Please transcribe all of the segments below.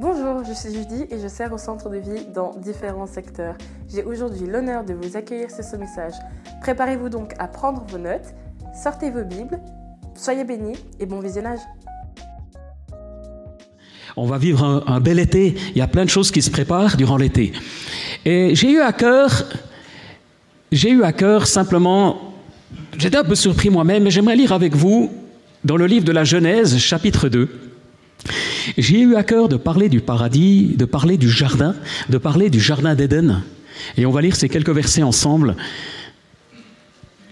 Bonjour, je suis Judy et je sers au centre de vie dans différents secteurs. J'ai aujourd'hui l'honneur de vous accueillir sur ce message. Préparez-vous donc à prendre vos notes, sortez vos Bibles, soyez bénis et bon visionnage. On va vivre un, bel été, il y a plein de choses qui se préparent durant l'été. Et j'ai eu à cœur, j'ai eu à cœur simplement, j'étais un peu surpris moi-même, mais j'aimerais lire avec vous dans le livre de la Genèse, chapitre 2. J'ai eu à cœur de parler du paradis, de parler du jardin, de parler du jardin d'Éden. Et on va lire ces quelques versets ensemble.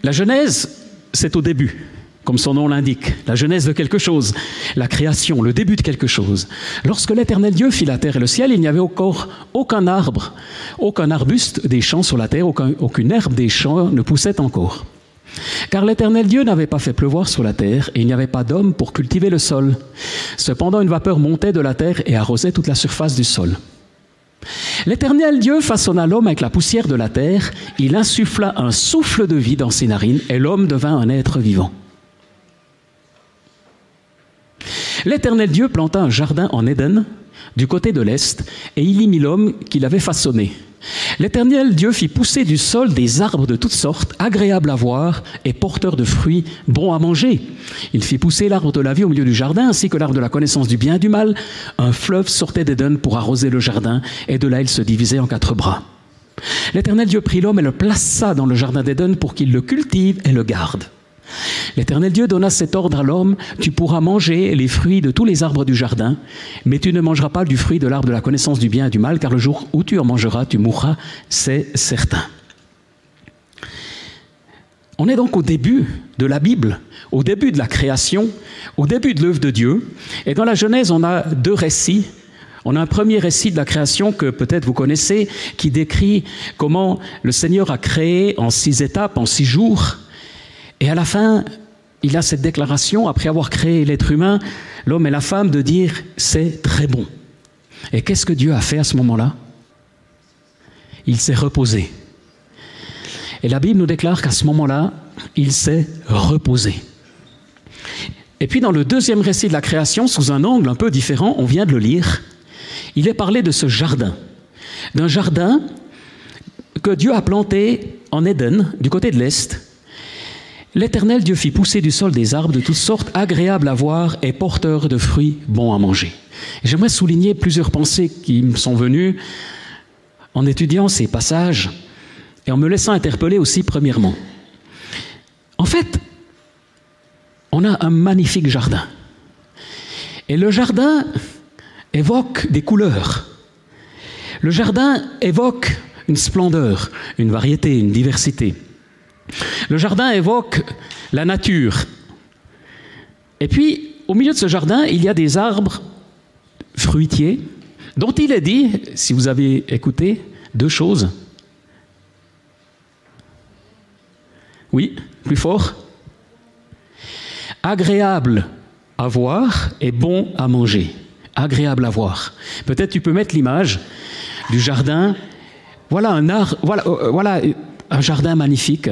La Genèse, c'est au début, comme son nom l'indique, la genèse de quelque chose, la création, le début de quelque chose. Lorsque l'Éternel Dieu fit la terre et le ciel, il n'y avait encore aucun arbre, aucun arbuste des champs sur la terre, aucun, aucune herbe des champs ne poussait encore. Car l'Éternel Dieu n'avait pas fait pleuvoir sur la terre, et il n'y avait pas d'homme pour cultiver le sol. Cependant, une vapeur montait de la terre et arrosait toute la surface du sol. L'Éternel Dieu façonna l'homme avec la poussière de la terre, il insuffla un souffle de vie dans ses narines, et l'homme devint un être vivant. L'Éternel Dieu planta un jardin en Éden, du côté de l'Est, et il y mit l'homme qu'il avait façonné. L'Éternel Dieu fit pousser du sol des arbres de toutes sortes, agréables à voir et porteurs de fruits, bons à manger. Il fit pousser l'arbre de la vie au milieu du jardin, ainsi que l'arbre de la connaissance du bien et du mal. Un fleuve sortait d'Éden pour arroser le jardin, et de là il se divisait en quatre bras. L'Éternel Dieu prit l'homme et le plaça dans le jardin d'Éden pour qu'il le cultive et le garde. L'Éternel Dieu donna cet ordre à l'homme, tu pourras manger les fruits de tous les arbres du jardin, mais tu ne mangeras pas du fruit de l'arbre de la connaissance du bien et du mal, car le jour où tu en mangeras, tu mourras, c'est certain. On est donc au début de la Bible, au début de la création, au début de l'œuvre de Dieu, et dans la Genèse, on a deux récits. On a un premier récit de la création que peut-être vous connaissez, qui décrit comment le Seigneur a créé en six étapes, en six jours, et à la fin, il a cette déclaration, après avoir créé l'être humain, l'homme et la femme, de dire c'est très bon. Et qu'est-ce que Dieu a fait à ce moment-là? Il s'est reposé. Et la Bible nous déclare qu'à ce moment-là, il s'est reposé. Et puis dans le deuxième récit de la création, sous un angle un peu différent, on vient de le lire, il est parlé de ce jardin, d'un jardin que Dieu a planté en Éden, du côté de l'Est, L'Éternel Dieu fit pousser du sol des arbres de toutes sortes, agréables à voir et porteurs de fruits bons à manger. J'aimerais souligner plusieurs pensées qui me sont venues en étudiant ces passages et en me laissant interpeller aussi premièrement. En fait, on a un magnifique jardin. Et le jardin évoque des couleurs. Le jardin évoque une splendeur, une variété, une diversité. Le jardin évoque la nature. Et puis, au milieu de ce jardin, il y a des arbres fruitiers dont il est dit, si vous avez écouté, deux choses. Oui, plus fort. Agréable à voir et bon à manger. Agréable à voir. Peut-être tu peux mettre l'image du jardin. Voilà un art, euh, voilà un jardin magnifique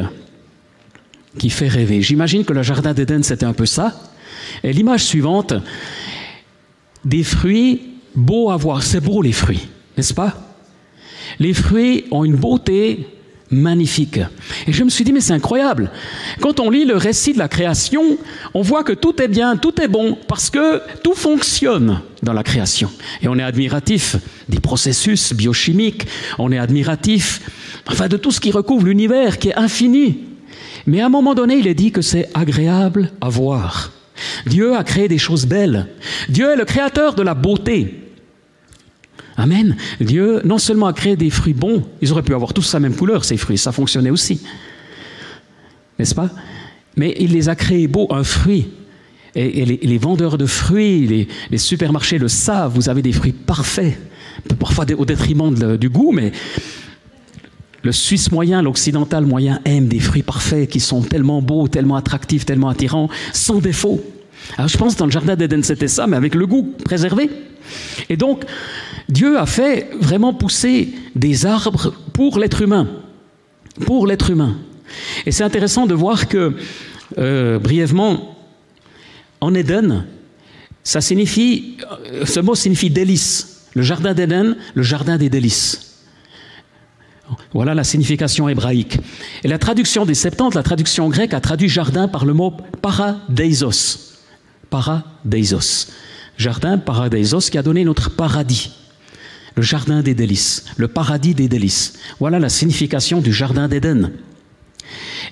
qui fait rêver. J'imagine que le jardin d'Éden, c'était un peu ça. Et l'image suivante, des fruits beaux à voir. C'est beau les fruits, n'est-ce pas? Les fruits ont une beauté magnifique. Et je me suis dit, mais c'est incroyable. Quand on lit le récit de la création, on voit que tout est bien, tout est bon, parce que tout fonctionne dans la création. Et on est admiratif des processus biochimiques, on est admiratif, enfin, de tout ce qui recouvre l'univers, qui est infini. Mais à un moment donné, il est dit que c'est agréable à voir. Dieu a créé des choses belles. Dieu est le créateur de la beauté. Amen. Dieu non seulement a créé des fruits bons, ils auraient pu avoir tous la même couleur, ces fruits, ça fonctionnait aussi. N'est-ce pas? Mais il les a créés beaux, un fruit. Et, les, vendeurs de fruits, les, supermarchés le savent, vous avez des fruits parfaits, parfois au détriment du goût, mais le Suisse moyen, l'occidental moyen aime des fruits parfaits qui sont tellement beaux, tellement attractifs, tellement attirants, sans défaut. Alors je pense dans le jardin d'Éden c'était ça, mais avec le goût préservé. Et donc Dieu a fait vraiment pousser des arbres pour l'être humain, pour l'être humain. Et c'est intéressant de voir que euh, brièvement en Éden, ça signifie, ce mot signifie délice. Le jardin d'Éden, le jardin des délices. Voilà la signification hébraïque. Et la traduction des Septante, la traduction grecque, a traduit jardin par le mot paradeisos. Paradeisos. Jardin, paradeisos, qui a donné notre paradis. Le jardin des délices, le paradis des délices. Voilà la signification du jardin d'Éden.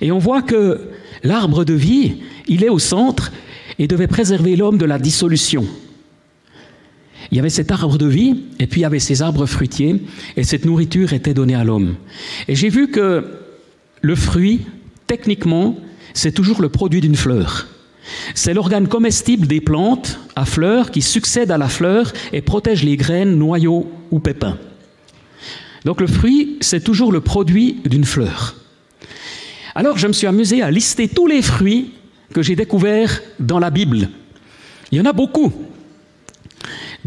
Et on voit que l'arbre de vie, il est au centre et devait préserver l'homme de la dissolution. Il y avait cet arbre de vie, et puis il y avait ces arbres fruitiers, et cette nourriture était donnée à l'homme. Et j'ai vu que le fruit, techniquement, c'est toujours le produit d'une fleur. C'est l'organe comestible des plantes à fleurs qui succède à la fleur et protège les graines, noyaux ou pépins. Donc le fruit, c'est toujours le produit d'une fleur. Alors je me suis amusé à lister tous les fruits que j'ai découverts dans la Bible. Il y en a beaucoup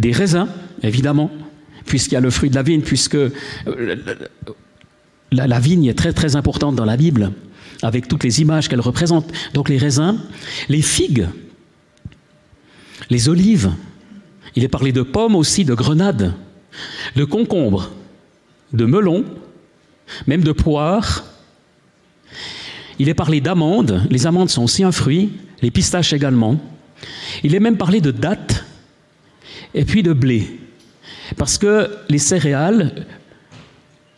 des raisins, évidemment, puisqu'il y a le fruit de la vigne, puisque euh, la, vigne est très très importante dans la Bible, avec toutes les images qu'elle représente. Donc les raisins, les figues, les olives, il est parlé de pommes aussi, de grenades, de concombres, de melons, même de poires. Il est parlé d'amandes, les amandes sont aussi un fruit, les pistaches également. Il est même parlé de dattes, et puis de blé. Parce que les céréales,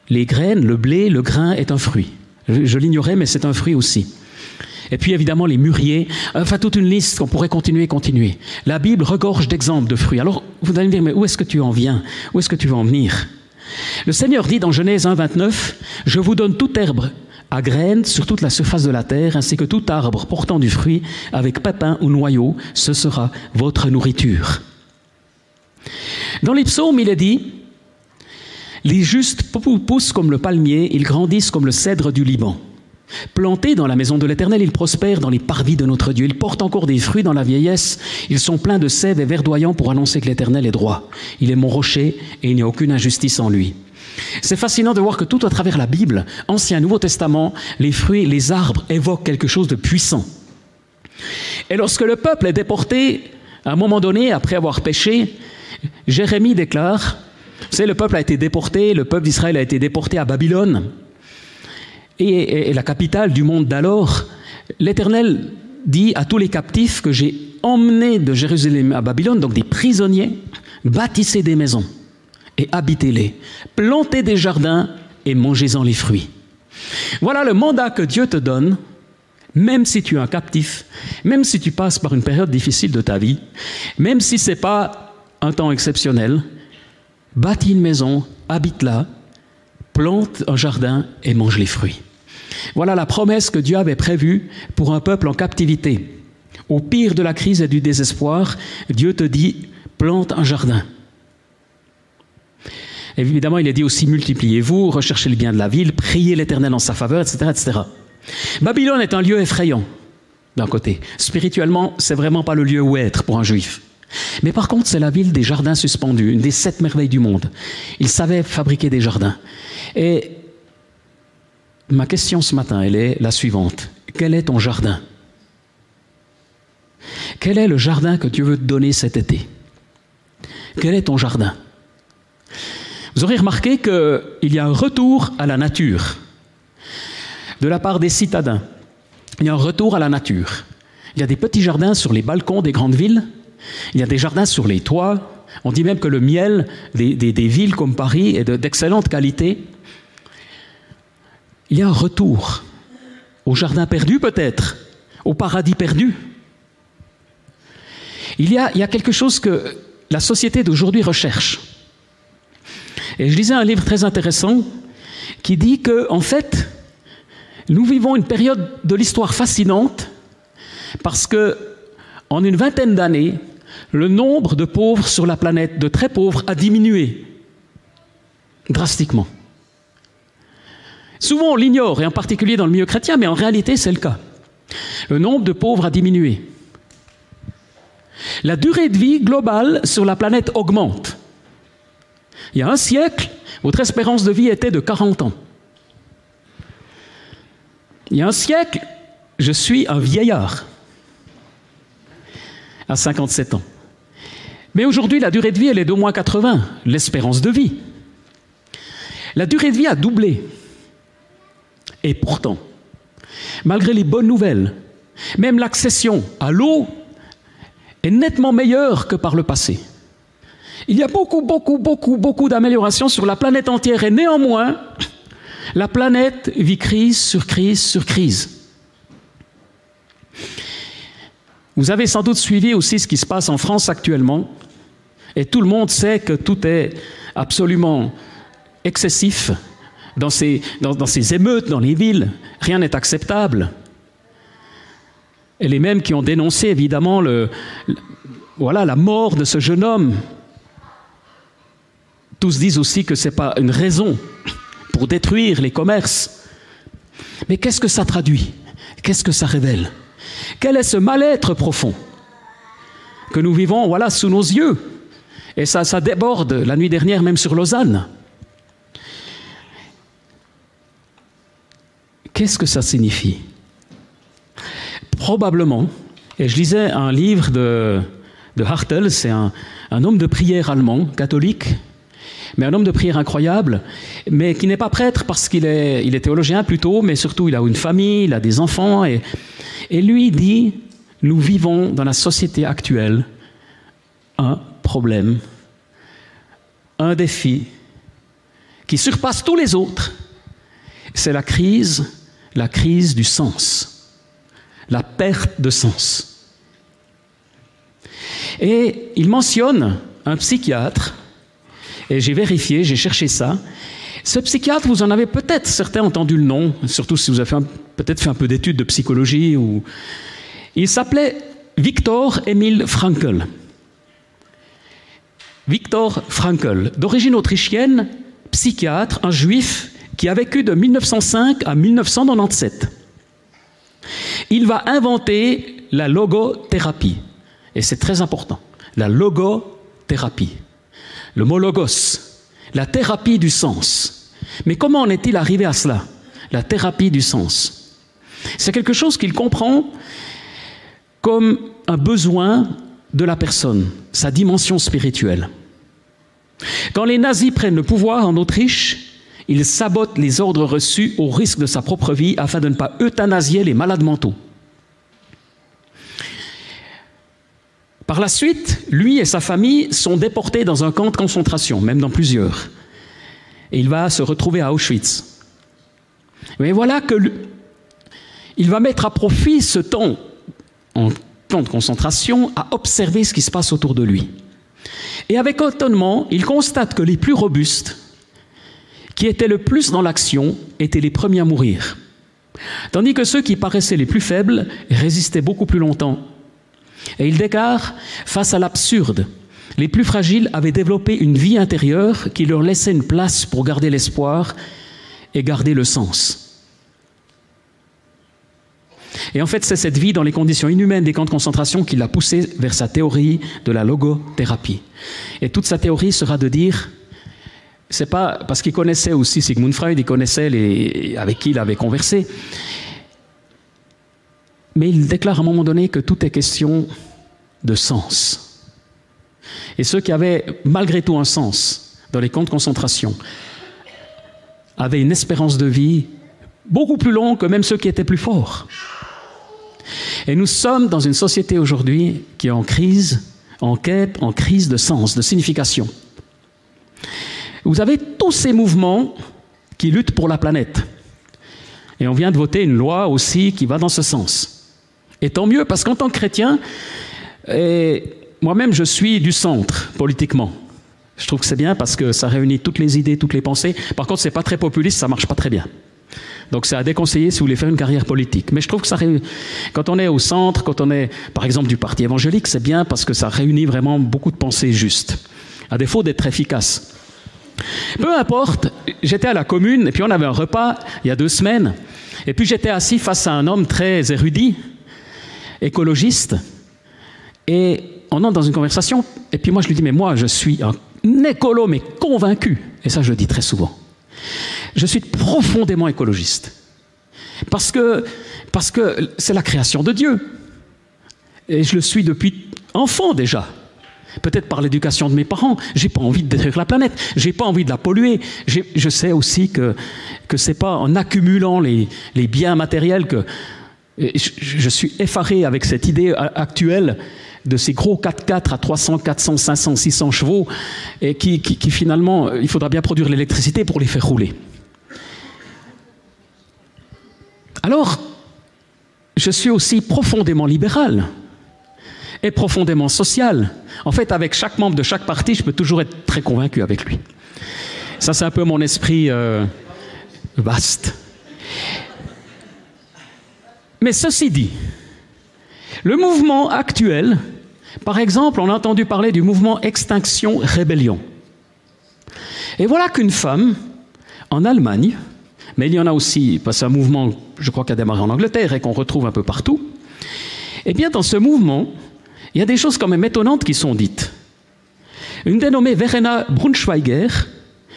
les graines, le blé, le grain est un fruit. Je, l'ignorais, mais c'est un fruit aussi. Et puis évidemment les mûriers, enfin toute une liste qu'on pourrait continuer et continuer. La Bible regorge d'exemples de fruits. Alors vous allez me dire, mais où est-ce que tu en viens? Où est-ce que tu vas en venir? Le Seigneur dit dans Genèse 1, 29, Je vous donne toute herbe à graines sur toute la surface de la terre, ainsi que tout arbre portant du fruit, avec pépins ou noyaux, ce sera votre nourriture. Dans les psaumes, il est dit Les justes poussent comme le palmier, ils grandissent comme le cèdre du Liban. Plantés dans la maison de l'Éternel, ils prospèrent dans les parvis de notre Dieu. Ils portent encore des fruits dans la vieillesse. Ils sont pleins de sève et verdoyants pour annoncer que l'Éternel est droit. Il est mon rocher et il n'y a aucune injustice en lui. C'est fascinant de voir que tout à travers la Bible, Ancien, Nouveau Testament, les fruits, les arbres évoquent quelque chose de puissant. Et lorsque le peuple est déporté, à un moment donné, après avoir péché, Jérémie déclare, c'est le peuple a été déporté, le peuple d'Israël a été déporté à Babylone, et, la capitale du monde d'alors. L'Éternel dit à tous les captifs que j'ai emmenés de Jérusalem à Babylone, donc des prisonniers, bâtissez des maisons et habitez-les, plantez des jardins et mangez-en les fruits. Voilà le mandat que Dieu te donne, même si tu es un captif, même si tu passes par une période difficile de ta vie, même si ce n'est pas un temps exceptionnel, bâtis une maison, habite là, plante un jardin et mange les fruits. Voilà la promesse que Dieu avait prévue pour un peuple en captivité. Au pire de la crise et du désespoir, Dieu te dit, plante un jardin. Évidemment, il a dit aussi, multipliez-vous, recherchez le bien de la ville, priez l'Éternel en sa faveur, etc., etc. Babylone est un lieu effrayant, d'un côté. Spirituellement, c'est vraiment pas le lieu où être pour un juif. Mais par contre, c'est la ville des jardins suspendus, une des sept merveilles du monde. Ils savaient fabriquer des jardins. Et ma question ce matin, elle est la suivante. Quel est ton jardin? Quel est le jardin que Dieu veut te donner cet été? Quel est ton jardin? Vous aurez remarqué qu'il y a un retour à la nature de la part des citadins. Il y a un retour à la nature. Il y a des petits jardins sur les balcons des grandes villes il y a des jardins sur les toits. On dit même que le miel des, villes comme Paris est d'excellente qualité. Il y a un retour au jardin perdu peut-être, au paradis perdu. Il y, a, il y a quelque chose que la société d'aujourd'hui recherche. Et je lisais un livre très intéressant qui dit que, en fait, nous vivons une période de l'histoire fascinante parce que, en une vingtaine d'années, le nombre de pauvres sur la planète, de très pauvres, a diminué drastiquement. Souvent on l'ignore, et en particulier dans le milieu chrétien, mais en réalité c'est le cas. Le nombre de pauvres a diminué. La durée de vie globale sur la planète augmente. Il y a un siècle, votre espérance de vie était de 40 ans. Il y a un siècle, je suis un vieillard à 57 ans. Mais aujourd'hui, la durée de vie, elle est d'au moins 80, l'espérance de vie. La durée de vie a doublé. Et pourtant, malgré les bonnes nouvelles, même l'accession à l'eau est nettement meilleure que par le passé. Il y a beaucoup, beaucoup, beaucoup, beaucoup d'améliorations sur la planète entière et néanmoins, la planète vit crise sur crise sur crise. Vous avez sans doute suivi aussi ce qui se passe en France actuellement, et tout le monde sait que tout est absolument excessif dans ces, émeutes dans les villes. Rien n'est acceptable. Et les mêmes qui ont dénoncé évidemment la mort de ce jeune homme, tous disent aussi que ce n'est pas une raison pour détruire les commerces. Mais qu'est-ce que ça traduit? Qu'est-ce que ça révèle? Quel est ce mal-être profond que nous vivons voilà sous nos yeux? Et ça, déborde la nuit dernière même sur Lausanne. Qu'est-ce que ça signifie? Probablement, et je lisais un livre de Hartel, c'est un, homme de prière allemand, catholique, mais un homme de prière incroyable, mais qui n'est pas prêtre parce qu'il est, il est théologien plutôt, mais surtout il a une famille, il a des enfants, et, et lui dit, nous vivons dans la société actuelle un problème, un défi qui surpasse tous les autres, c'est la crise la crise du sens, la perte de sens. Et il mentionne un psychiatre, et j'ai vérifié, j'ai cherché ça. Ce psychiatre, vous en avez peut-être certains entendu le nom, surtout si vous avez peut-être fait un peu d'études de psychologie. Ou... Il s'appelait Victor Emil Frankl. Victor Frankl, d'origine autrichienne, psychiatre, un juif qui a vécu de 1905 à 1997. Il va inventer la logothérapie. Et c'est très important. La logothérapie. Le mot. La thérapie du sens. Mais comment en est-il arrivé à cela La thérapie du sens? C'est quelque chose qu'il comprend comme un besoin de la personne, sa dimension spirituelle. Quand les nazis prennent le pouvoir en Autriche, il sabote les ordres reçus au risque de sa propre vie afin de ne pas euthanasier les malades mentaux. Par la suite, lui et sa famille sont déportés dans un camp de concentration, même dans plusieurs. Et il va se retrouver à Auschwitz. Mais voilà que il va mettre à profit ce temps en camp de concentration à observer ce qui se passe autour de lui. Et avec étonnement, il constate que les plus robustes, qui étaient le plus dans l'action étaient les premiers à mourir, tandis que ceux qui paraissaient les plus faibles résistaient beaucoup plus longtemps. Et il déclare, face à l'absurde, les plus fragiles avaient développé une vie intérieure qui leur laissait une place pour garder l'espoir et garder le sens. Et en fait, c'est cette vie dans les conditions inhumaines des camps de concentration qui l'a poussé vers sa théorie de la logothérapie. Et toute sa théorie sera de dire c'est pas parce qu'il connaissait aussi Sigmund Freud, il connaissait les, avec qui il avait conversé. Mais il déclare à un moment donné que tout est question de sens. Et ceux qui avaient malgré tout un sens dans les camps de concentration avaient une espérance de vie beaucoup plus longue que même ceux qui étaient plus forts. Et nous sommes dans une société aujourd'hui qui est en crise, en quête, en crise de sens, de signification. Vous avez tous ces mouvements qui luttent pour la planète. Et on vient de voter une loi aussi qui va dans ce sens. Et tant mieux, parce qu'en tant que chrétien, moi-même je suis du centre politiquement. Je trouve que c'est bien parce que ça réunit toutes les idées, toutes les pensées. Par contre, c'est pas très populiste, ça marche pas très bien. Donc c'est à déconseiller si vous voulez faire une carrière politique. Mais je trouve que ça réunit... quand on est au centre, quand on est par exemple du parti évangélique, c'est bien parce que ça réunit vraiment beaucoup de pensées justes, à défaut d'être efficace. Peu importe, j'étais à la commune et puis on avait un repas il y a deux semaines. Et puis j'étais assis face à un homme très érudit, écologiste. Et on entre dans une conversation. Et puis moi je lui dis, mais moi je suis un écolo, mais convaincu. Et ça je le dis très souvent. Je suis profondément écologiste. Parce que parce que c'est la création de Dieu. Et je le suis depuis enfant déjà. peut-être par l'éducation de mes parents. J'ai pas envie de détruire la planète, j'ai pas envie de la polluer. Je sais aussi que que c'est pas en accumulant les, les biens matériels que je, suis effaré avec cette idée actuelle de ces gros 4x4 à 300, 400, 500, 600 chevaux, et qui, finalement, il faudra bien produire l'électricité pour les faire rouler. Alors, je suis aussi profondément libéral et profondément social. En fait, avec chaque membre de chaque parti, je peux toujours être très convaincu avec lui. Ça, c'est un peu mon esprit euh, vaste. Mais ceci dit, le mouvement actuel, par exemple, on a entendu parler du mouvement Extinction Rébellion. Et voilà qu'une femme, en Allemagne, mais il y en a aussi, parce que c'est un mouvement, je crois, qui a démarré en Angleterre et qu'on retrouve un peu partout, eh bien, dans ce mouvement, il y a des choses quand même étonnantes qui sont dites. Une dénommée Verena Braunschweiger,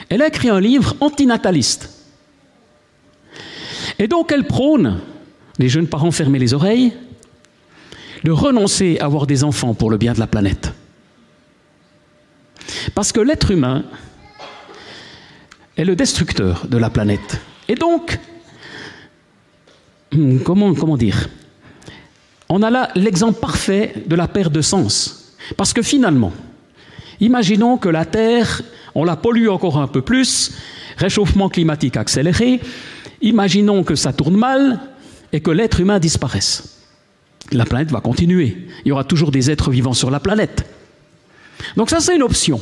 elle a écrit un livre antinataliste. Et donc elle prône, les jeunes parents fermez les oreilles, de renoncer à avoir des enfants pour le bien de la planète. Parce que l'être humain est le destructeur de la planète. Et donc, hmm, comment, comment dire? On a là l'exemple parfait de la perte de sens. Parce que finalement, imaginons que la Terre, on la pollue encore un peu plus, réchauffement climatique accéléré, imaginons que ça tourne mal et que l'être humain disparaisse la planète va continuer. Il y aura toujours des êtres vivants sur la planète. Donc ça, c'est une option.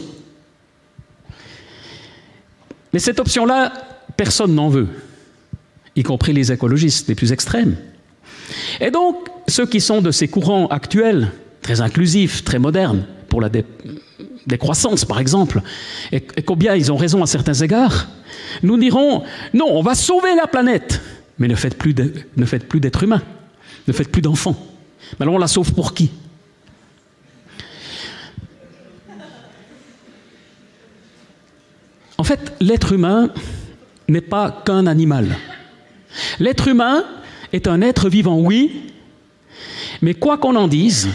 Mais cette option-là, personne n'en veut, y compris les écologistes les plus extrêmes. Et donc, ceux qui sont de ces courants actuels, très inclusifs, très modernes, pour la décroissance par exemple, et, combien ils ont raison à certains égards, nous dirons, non, on va sauver la planète, mais ne faites plus d'êtres humains, ne faites plus d'enfants. Mais alors on la sauve pour qui? En fait, l'être humain n'est pas qu'un animal. L'être humain est un être vivant, oui, mais quoi qu'on en dise,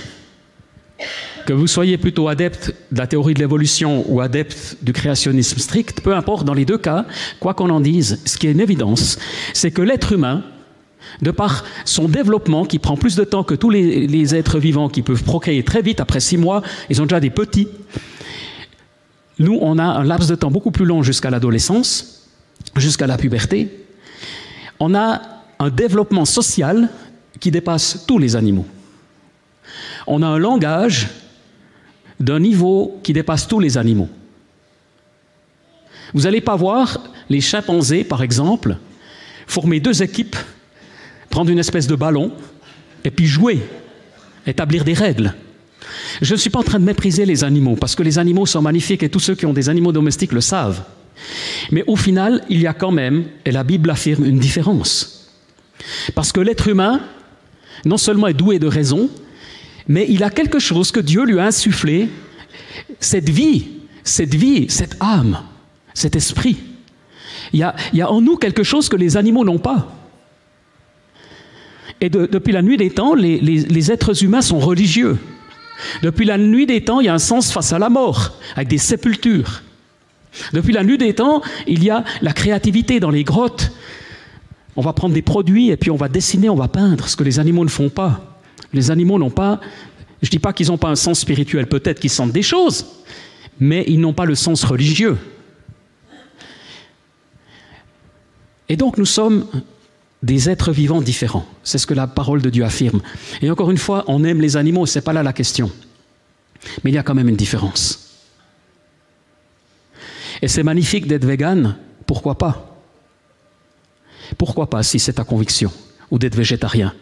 que vous soyez plutôt adepte de la théorie de l'évolution ou adepte du créationnisme strict, peu importe, dans les deux cas, quoi qu'on en dise, ce qui est une évidence, c'est que l'être humain de par son développement qui prend plus de temps que tous les, les, êtres vivants qui peuvent procréer très vite, après six mois, ils ont déjà des petits. Nous, on a un laps de temps beaucoup plus long jusqu'à l'adolescence, jusqu'à la puberté. On a un développement social qui dépasse tous les animaux. On a un langage d'un niveau qui dépasse tous les animaux. Vous n'allez pas voir les chimpanzés, par exemple, former deux équipes prendre une espèce de ballon et puis jouer, établir des règles. Je ne suis pas en train de mépriser les animaux, parce que les animaux sont magnifiques et tous ceux qui ont des animaux domestiques le savent. Mais au final, il y a quand même, et la Bible affirme, une différence. Parce que l'être humain, non seulement est doué de raison, mais il a quelque chose que Dieu lui a insufflé, cette vie, cette vie, cette âme, cet esprit. Il y a, en nous quelque chose que les animaux n'ont pas. Et de, depuis la nuit des temps, les, êtres humains sont religieux. Depuis la nuit des temps, il y a un sens face à la mort, avec des sépultures. Depuis la nuit des temps, il y a la créativité dans les grottes. On va prendre des produits et puis on va dessiner, on va peindre, ce que les animaux ne font pas. Les animaux n'ont pas, je ne dis pas qu'ils n'ont pas un sens spirituel, peut-être qu'ils sentent des choses, mais ils n'ont pas le sens religieux. Et donc nous sommes des êtres vivants différents. C'est ce que la parole de Dieu affirme. Et encore une fois, on aime les animaux, ce n'est pas là la question. Mais il y a quand même une différence. Et c'est magnifique d'être vegan, pourquoi pas? Pourquoi pas si c'est ta conviction Ou d'être végétarien?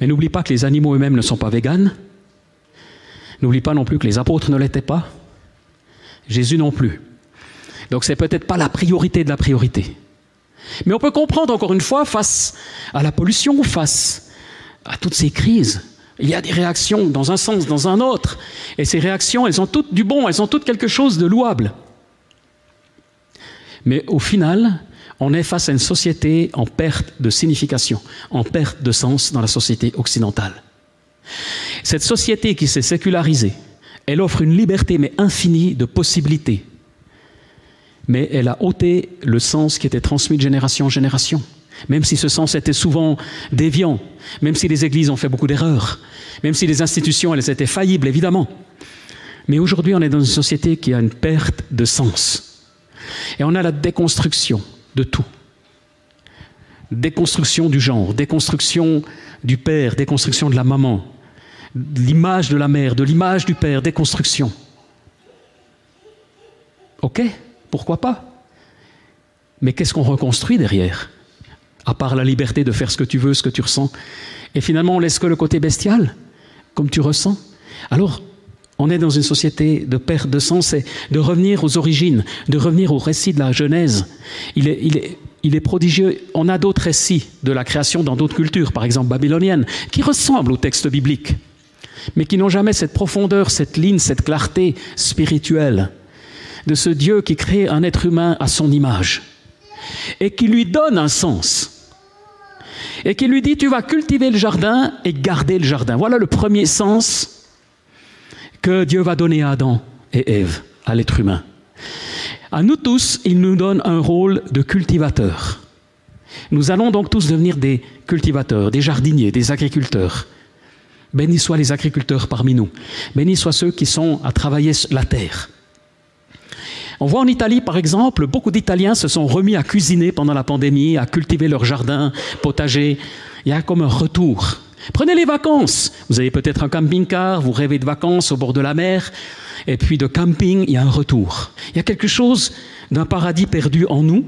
Mais n'oublie pas que les animaux eux-mêmes ne sont pas véganes. N'oublie pas non plus que les apôtres ne l'étaient pas. Jésus non plus. Donc c'est peut-être pas la priorité de la priorité. Mais on peut comprendre encore une fois face à la pollution, face à toutes ces crises. Il y a des réactions dans un sens, dans un autre. Et ces réactions, elles ont toutes du bon, elles ont toutes quelque chose de louable. Mais au final, on est face à une société en perte de signification, en perte de sens dans la société occidentale. Cette société qui s'est sécularisée, Elle offre une liberté, mais infinie, de possibilités. Mais elle a ôté le sens qui était transmis de génération en génération. Même si ce sens était souvent déviant, même si les églises ont fait beaucoup d'erreurs, même si les institutions, elles étaient faillibles, évidemment. Mais aujourd'hui, on est dans une société qui a une perte de sens. Et on a la déconstruction de tout. Déconstruction du genre, déconstruction du père, déconstruction de la maman, l'image de la mère, de l'image du père, déconstruction. Ok, pourquoi pas? Mais qu'est-ce qu'on reconstruit derrière? À part la liberté de faire ce que tu veux, ce que tu ressens. Et finalement, on laisse que le côté bestial, comme tu ressens. Alors, on est dans une société de perte de sens et de revenir aux origines, de revenir au récit de la Genèse. Il est, il est, il est prodigieux. On a d'autres récits de la création dans d'autres cultures, par exemple babyloniennes, qui ressemblent au texte biblique, mais qui n'ont jamais cette profondeur, cette ligne, cette clarté spirituelle de ce Dieu qui crée un être humain à son image et qui lui donne un sens et qui lui dit tu vas cultiver le jardin et garder le jardin. Voilà le premier sens que Dieu va donner à Adam et Ève, à l'être humain. À nous tous, il nous donne un rôle de cultivateur. Nous allons donc tous devenir des cultivateurs, des jardiniers, des agriculteurs. Bénis soient les agriculteurs parmi nous. Bénis soient ceux qui sont à travailler la terre. On voit en Italie, par exemple, beaucoup d'Italiens se sont remis à cuisiner pendant la pandémie, à cultiver leur jardin, potager. Il y a comme un retour Prenez les vacances. Vous avez peut-être un camping-car, vous rêvez de vacances au bord de la mer, et puis de camping, il y a un retour. Il y a quelque chose d'un paradis perdu en nous.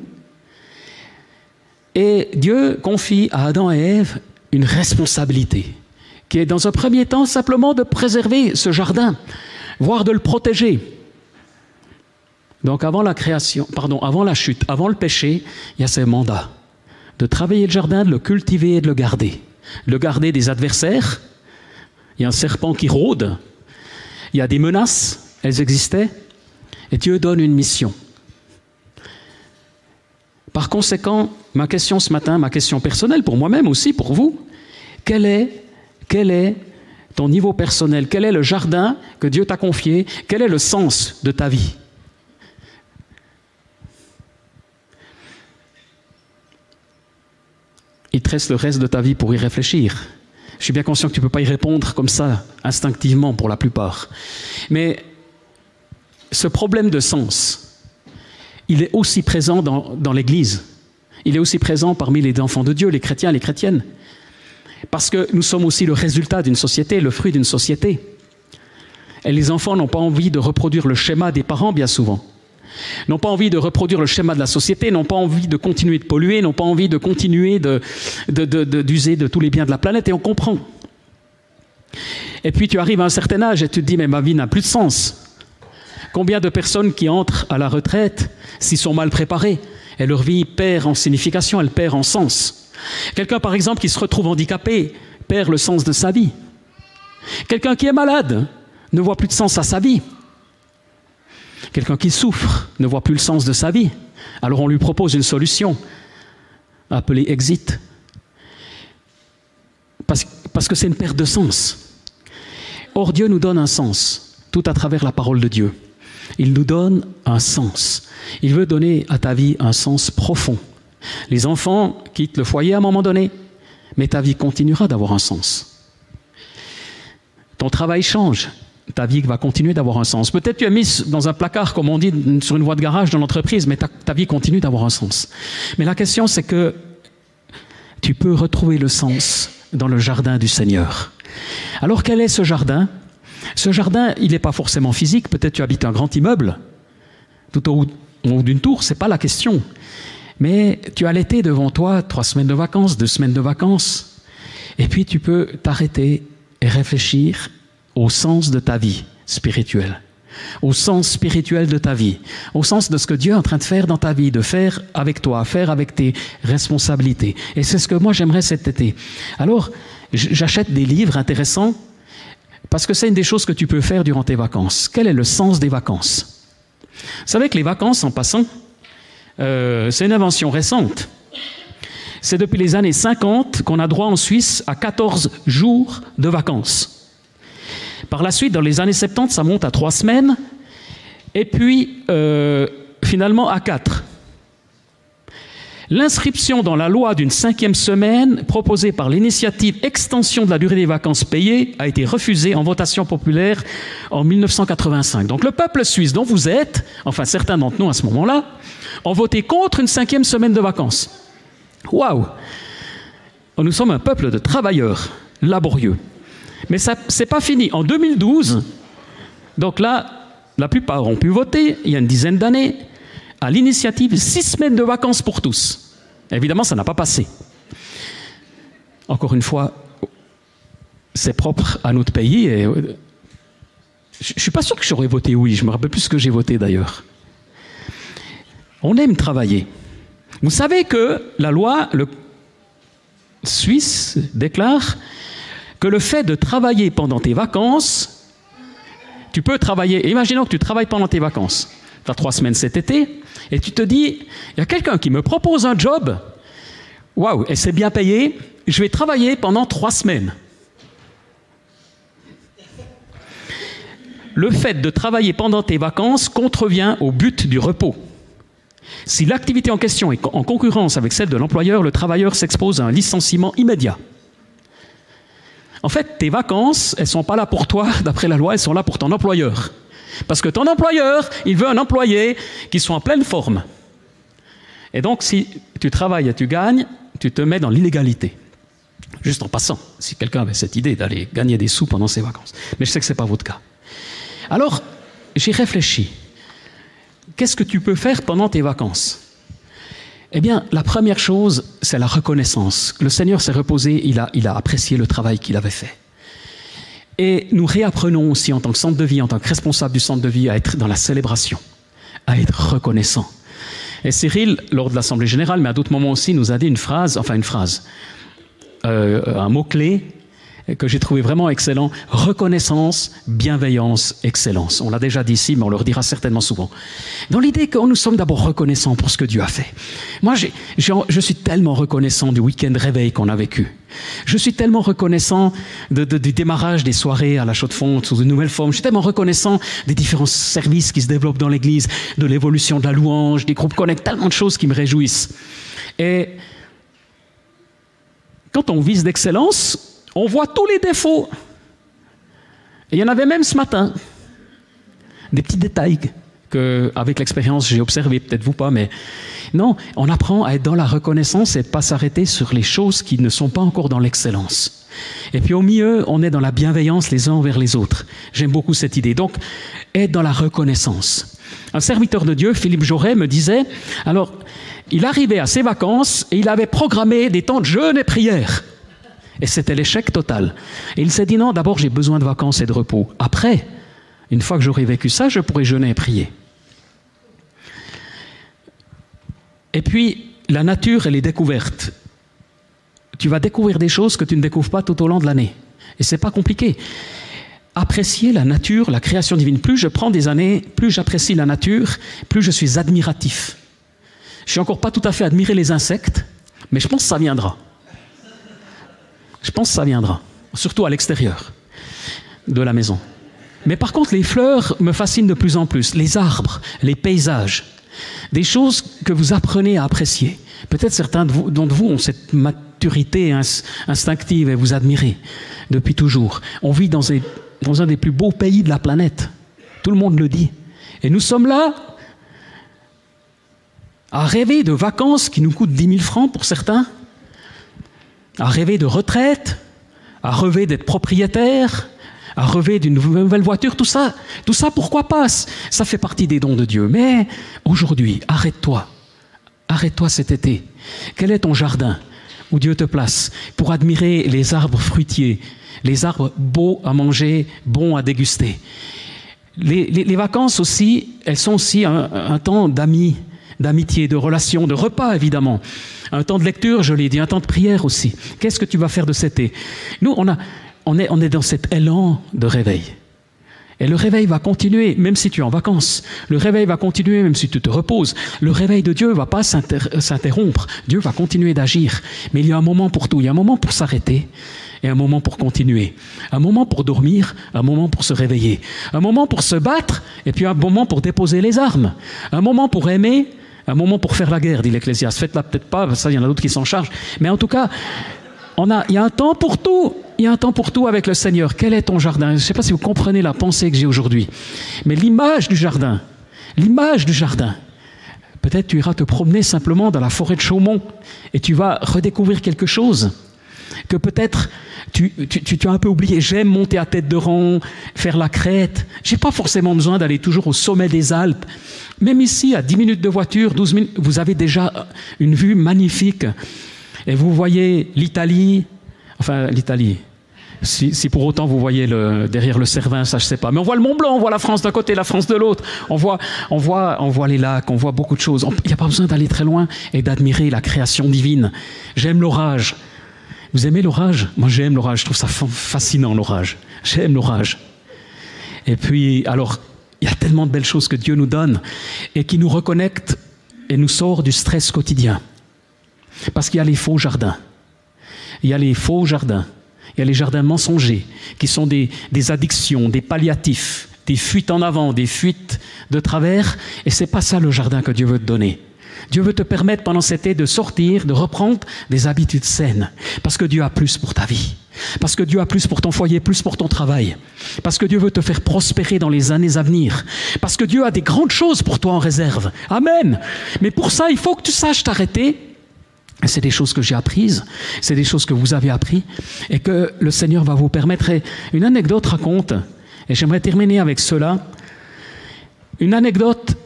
Et Dieu confie à Adam et Ève une responsabilité, qui est dans un premier temps simplement de préserver ce jardin, voire de le protéger. Donc avant la création, pardon, avant la chute, avant le péché, il y a ces mandats de travailler le jardin, de le cultiver et de le garder le garder des adversaires. Il y a un serpent qui rôde. Il y a des menaces, elles existaient. Et Dieu donne une mission. Par conséquent, ma question ce matin, ma question personnelle, pour moi-même aussi, pour vous, quel est, quel est ton niveau personnel? Quel est le jardin que Dieu t'a confié? Quel est le sens de ta vie? Il te reste le reste de ta vie pour y réfléchir. Je suis bien conscient que tu ne peux pas y répondre comme ça, instinctivement pour la plupart. Mais ce problème de sens, il est aussi présent dans, dans l'Église. Il est aussi présent parmi les enfants de Dieu, les chrétiens, les chrétiennes. Parce que nous sommes aussi le résultat d'une société, le fruit d'une société. Et les enfants n'ont pas envie de reproduire le schéma des parents bien souvent n'ont pas envie de reproduire le schéma de la société, n'ont pas envie de continuer de polluer, n'ont pas envie de continuer d'user de, tous les biens de la planète, et on comprend. Et puis tu arrives à un certain âge et tu te dis, mais ma vie n'a plus de sens. Combien de personnes qui entrent à la retraite s'y sont mal préparées et leur vie perd en signification, elle perd en sens. Quelqu'un, par exemple, qui se retrouve handicapé perd le sens de sa vie. Quelqu'un qui est malade ne voit plus de sens à sa vie. Quelqu'un qui souffre ne voit plus le sens de sa vie. Alors on lui propose une solution, appelée exit. Parce, que c'est une perte de sens. Or Dieu nous donne un sens, tout à travers la parole de Dieu. Il nous donne un sens. Il veut donner à ta vie un sens profond. Les enfants quittent le foyer à un moment donné, mais ta vie continuera d'avoir un sens. Ton travail change, ta vie va continuer d'avoir un sens. Peut-être tu es mis dans un placard, comme on dit, sur une voie de garage dans l'entreprise, mais ta, ta, vie continue d'avoir un sens. Mais la question, c'est que tu peux retrouver le sens dans le jardin du Seigneur. Alors quel est ce jardin? Ce jardin, il n'est pas forcément physique. Peut-être tu habites un grand immeuble, tout au haut d'une tour, c'est pas la question. Mais tu as l'été devant toi, trois semaines de vacances, deux semaines de vacances, et puis tu peux t'arrêter et réfléchir au sens de ta vie spirituelle, au sens spirituel de ta vie, au sens de ce que Dieu est en train de faire dans ta vie, de faire avec toi, faire avec tes responsabilités. Et c'est ce que moi j'aimerais cet été. Alors, j'achète des livres intéressants parce que c'est une des choses que tu peux faire durant tes vacances. Quel est le sens des vacances? Vous savez que les vacances, en passant, euh, c'est une invention récente. C'est depuis les années 50 qu'on a droit en Suisse à 14 jours de vacances. Par la suite, dans les années 70, ça monte à trois semaines. Et puis, euh, finalement, à quatre. L'inscription dans la loi d'une cinquième semaine proposée par l'initiative Extension de la durée des vacances payées a été refusée en votation populaire en 1985. Donc le peuple suisse dont vous êtes, enfin certains d'entre nous à ce moment-là, ont voté contre une cinquième semaine de vacances. Waouh Nous sommes un peuple de travailleurs laborieux. Mais ça c'est pas fini. En 2012, donc là, la plupart ont pu voter, il y a une dizaine d'années, à l'initiative six semaines de vacances pour tous. Évidemment, ça n'a pas passé. Encore une fois, c'est propre à notre pays. Et euh, je ne suis pas sûr que j'aurais voté oui. Je me rappelle plus ce que j'ai voté d'ailleurs. On aime travailler. Vous savez que la loi le suisse déclare que le fait de travailler pendant tes vacances, tu peux travailler. Imaginons que tu travailles pendant tes vacances. Tu as trois semaines cet été et tu te dis, il y a quelqu'un qui me propose un job, waouh, et c'est bien payé, je vais travailler pendant trois semaines. Le fait de travailler pendant tes vacances contrevient au but du repos. Si l'activité en question est en concurrence avec celle de l'employeur, le travailleur s'expose à un licenciement immédiat. En fait, tes vacances, elles ne sont pas là pour toi, d'après la loi, elles sont là pour ton employeur. Parce que ton employeur, il veut un employé qui soit en pleine forme. Et donc, si tu travailles et tu gagnes, tu te mets dans l'illégalité. Juste en passant, si quelqu'un avait cette idée d'aller gagner des sous pendant ses vacances. Mais je sais que ce n'est pas votre cas. Alors, j'ai réfléchi. Qu'est-ce que tu peux faire pendant tes vacances? Eh bien, la première chose, c'est la reconnaissance. Le Seigneur s'est reposé, il a, il a apprécié le travail qu'il avait fait. Et nous réapprenons aussi en tant que centre de vie, en tant que responsable du centre de vie, à être dans la célébration, à être reconnaissant. Et Cyril, lors de l'Assemblée générale, mais à d'autres moments aussi, nous a dit une phrase, enfin une phrase, euh, un mot-clé que j'ai trouvé vraiment excellent. Reconnaissance, bienveillance, excellence. On l'a déjà dit ici, mais on le redira certainement souvent. Dans l'idée que nous sommes d'abord reconnaissants pour ce que Dieu a fait. Moi, je suis tellement reconnaissant du week-end réveil qu'on a vécu. Je suis tellement reconnaissant du démarrage des soirées à la Chaux-de-Fonte sous une nouvelle forme. Je suis tellement reconnaissant des différents services qui se développent dans l'Église, de l'évolution de la louange, des groupes connect, tellement de choses qui me réjouissent. Et quand on vise l'excellence, on voit tous les défauts. Et il y en avait même ce matin. Des petits détails que, avec l'expérience, j'ai observé, peut-être vous pas, mais non, on apprend à être dans la reconnaissance et pas s'arrêter sur les choses qui ne sont pas encore dans l'excellence. Et puis au milieu, on est dans la bienveillance les uns envers les autres. J'aime beaucoup cette idée. Donc, être dans la reconnaissance. Un serviteur de Dieu, Philippe Jaurès, me disait, alors, il arrivait à ses vacances et il avait programmé des temps de jeûne et prière. Et c'était l'échec total. Et il s'est dit non, d'abord j'ai besoin de vacances et de repos. Après, une fois que j'aurai vécu ça, je pourrai jeûner et prier. Et puis, la nature et les découvertes. Tu vas découvrir des choses que tu ne découvres pas tout au long de l'année. Et c'est pas compliqué. Apprécier la nature, la création divine. Plus je prends des années, plus j'apprécie la nature, plus je suis admiratif. Je suis encore pas tout à fait admiré les insectes, mais je pense que ça viendra. Je pense que ça viendra, surtout à l'extérieur de la maison. Mais par contre, les fleurs me fascinent de plus en plus, les arbres, les paysages, des choses que vous apprenez à apprécier. Peut-être certains d'entre vous, ont cette maturité instinctive et vous admirez depuis toujours. On vit dans, dans un des plus beaux pays de la planète. Tout le monde le dit. Et nous sommes là à rêver de vacances qui nous coûtent 10 000 francs pour certains, à rêver de retraite, à rêver d'être propriétaire, à rêver d'une nouvelle voiture, tout ça, tout ça, pourquoi pas? Ça fait partie des dons de Dieu. Mais aujourd'hui, arrête-toi. Arrête-toi cet été. Quel est ton jardin où Dieu te place pour admirer les arbres fruitiers, les arbres beaux à manger, bons à déguster? Les, vacances aussi, elles sont aussi un temps d'amis, d'amitié, de relation, de repas évidemment. Un temps de lecture, je l'ai dit, un temps de prière aussi. Qu'est-ce que tu vas faire de cet été? Nous, on, a, on, est, on est dans cet élan de réveil. Et le réveil va continuer, même si tu es en vacances. Le réveil va continuer, même si tu te reposes. Le réveil de Dieu ne va pas s'interrompre. Dieu va continuer d'agir. Mais il y a un moment pour tout. Il y a un moment pour s'arrêter et un moment pour continuer. Un moment pour dormir, un moment pour se réveiller. Un moment pour se battre, et puis un moment pour déposer les armes. Un moment pour aimer, un moment pour faire la guerre, dit l'Ecclésiaste. Faites-la peut-être pas, ça, il y en a d'autres qui s'en chargent. Mais en tout cas, on a, il y a un temps pour tout. Il y a un temps pour tout avec le Seigneur. Quel est ton jardin? Je ne sais pas si vous comprenez la pensée que j'ai aujourd'hui. Mais l'image du jardin, l'image du jardin, peut-être tu iras te promener simplement dans la forêt de Chaumont et tu vas redécouvrir quelque chose que peut-être tu, as un peu oublié. J'aime monter à tête de rang, faire la crête. J'ai pas forcément besoin d'aller toujours au sommet des Alpes. Même ici, à 10 minutes de voiture, 12 minutes, vous avez déjà une vue magnifique. Et vous voyez l'Italie, enfin l'Italie, si, pour autant vous voyez le, derrière le Cervin, ça je sais pas. Mais on voit le Mont Blanc, on voit la France d'un côté, la France de l'autre. On voit, on voit, on voit les lacs, on voit beaucoup de choses. Il n'y a pas besoin d'aller très loin et d'admirer la création divine. J'aime l'orage. Vous aimez l'orage? Moi j'aime l'orage, je trouve ça fascinant l'orage. J'aime l'orage. Et puis, alors, de belles choses que Dieu nous donne et qui nous reconnectent et nous sort du stress quotidien. Parce qu'il y a les faux jardins. Il y a les faux jardins. Il y a les jardins mensongers, qui sont des, des addictions, des palliatifs, des fuites en avant, des fuites de travers. Et c'est pas ça le jardin que Dieu veut te donner. Dieu veut te permettre pendant cet été de sortir, de reprendre des habitudes saines. Parce que Dieu a plus pour ta vie. Parce que Dieu a plus pour ton foyer, plus pour ton travail. Parce que Dieu veut te faire prospérer dans les années à venir. Parce que Dieu a des grandes choses pour toi en réserve. Amen. Mais pour ça, il faut que tu saches t'arrêter. C'est des choses que j'ai apprises, c'est des choses que vous avez apprises et que le Seigneur va vous permettre. une anecdote raconte, et j'aimerais terminer avec cela, une anecdote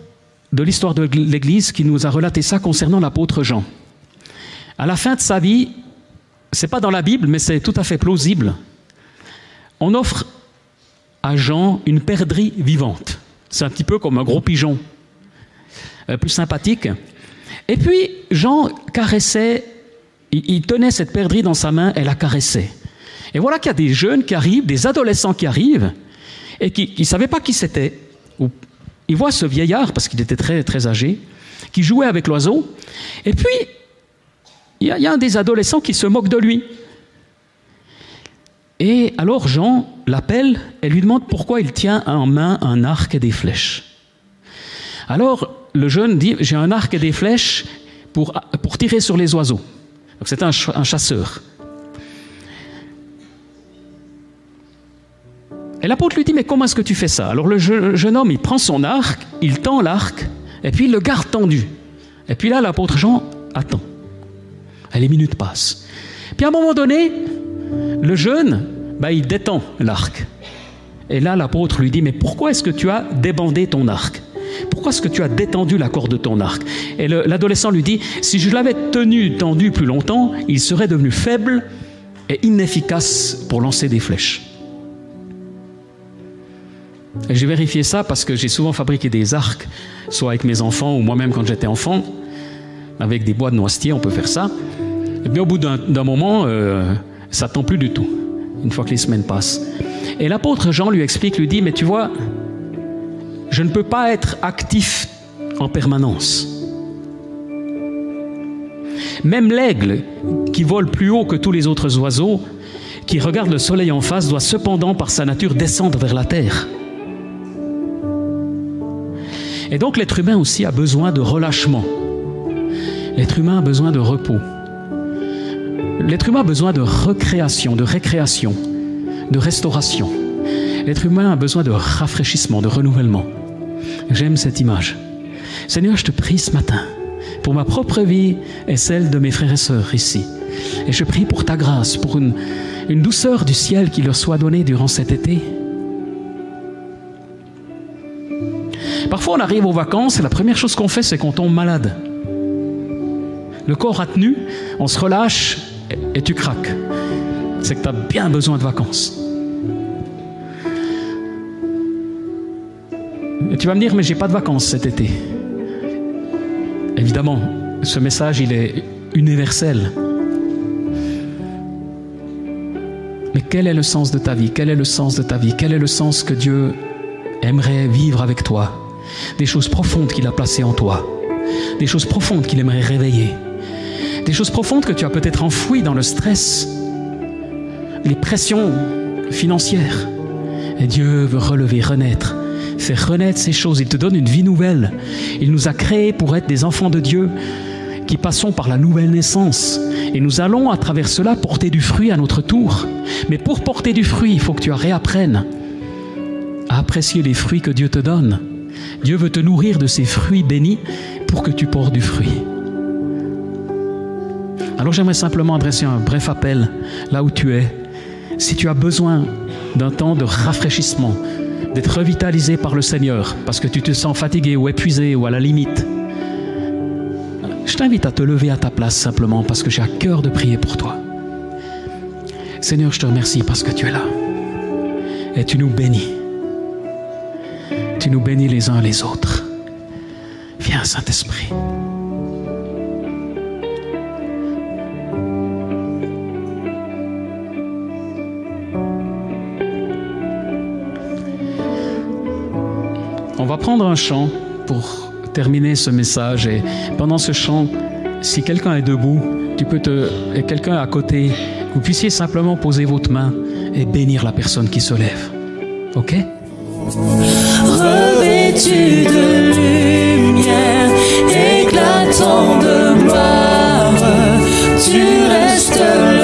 de l'histoire de l'Église qui nous a relaté ça concernant l'apôtre Jean. À la fin de sa vie, c'est pas dans la Bible, mais c'est tout à fait plausible. On offre à Jean une perdrix vivante. C'est un petit peu comme un gros pigeon, euh, plus sympathique. Et puis Jean caressait, il, tenait cette perdrix dans sa main et la caressait. Et voilà qu'il y a des jeunes qui arrivent, des adolescents qui arrivent et qui ne savaient pas qui c'était, il voit ce vieillard, parce qu'il était très, très âgé, qui jouait avec l'oiseau, et puis il y, a, un des adolescents qui se moque de lui. Et alors Jean l'appelle et lui demande pourquoi il tient en main un arc et des flèches. Alors le jeune dit, j'ai un arc et des flèches pour, pour tirer sur les oiseaux. Donc c'est un, un chasseur. Et l'apôtre lui dit, mais comment est-ce que tu fais ça? Alors le jeune homme, il prend son arc, il tend l'arc, et puis il le garde tendu. Et puis là, l'apôtre Jean attend. Et les minutes passent. Puis à un moment donné, le jeune, bah, il détend l'arc. Et là, l'apôtre lui dit, mais pourquoi est-ce que tu as débandé ton arc? Pourquoi est-ce que tu as détendu la corde de ton arc? Et l'adolescent lui dit, si je l'avais tenu tendu plus longtemps, il serait devenu faible et inefficace pour lancer des flèches. J'ai vérifié ça parce que j'ai souvent fabriqué des arcs, soit avec mes enfants ou moi-même quand j'étais enfant, avec des bois de noisetier, on peut faire ça. Et au bout d'un moment, euh, ça tend plus du tout, une fois que les semaines passent. Et l'apôtre Jean lui explique, lui dit, mais tu vois, je ne peux pas être actif en permanence. Même l'aigle, qui vole plus haut que tous les autres oiseaux, qui regarde le soleil en face, doit cependant, par sa nature, descendre vers la terre. Et donc l'être humain aussi a besoin de relâchement. L'être humain a besoin de repos. L'être humain a besoin de recréation, de récréation, de restauration. L'être humain a besoin de rafraîchissement, de renouvellement. J'aime cette image. Seigneur, je te prie ce matin pour ma propre vie et celle de mes frères et sœurs ici. Et je prie pour ta grâce, pour une, douceur du ciel qui leur soit donnée durant cet été Parfois, on arrive aux vacances et la première chose qu'on fait, c'est qu'on tombe malade. Le corps a tenu, on se relâche et, tu craques. C'est que tu as bien besoin de vacances. Tu vas me dire, mais j'ai pas de vacances cet été. Évidemment, ce message, il est universel. Mais quel est le sens de ta vie? Quel est le sens de ta vie? Quel est le sens que Dieu aimerait vivre avec toi? Des choses profondes qu'il a placées en toi, des choses profondes qu'il aimerait réveiller, des choses profondes que tu as peut-être enfouies dans le stress, les pressions financières. Et Dieu veut relever, renaître, faire renaître ces choses. Il te donne une vie nouvelle. Il nous a créés pour être des enfants de Dieu qui passons par la nouvelle naissance. Et nous allons à travers cela porter du fruit à notre tour. Mais pour porter du fruit, il faut que tu réapprennes à apprécier les fruits que Dieu te donne. Dieu veut te nourrir de ces fruits bénis pour que tu portes du fruit. Alors j'aimerais simplement adresser un bref appel là où tu es. Si tu as besoin d'un temps de rafraîchissement, d'être revitalisé par le Seigneur, parce que tu te sens fatigué ou épuisé ou à la limite, je t'invite à te lever à ta place simplement parce que j'ai à cœur de prier pour toi. Seigneur, je te remercie parce que tu es là. Et tu nous bénis. Tu nous bénis les uns les autres. Viens, Saint-Esprit. Prendre un chant pour terminer ce message. Et pendant ce chant, si quelqu'un est debout, tu peux te, et quelqu'un à côté, vous puissiez simplement poser votre main et bénir la personne qui se lève. OK? Revêtu de lumière, éclatant de gloire, tu restes le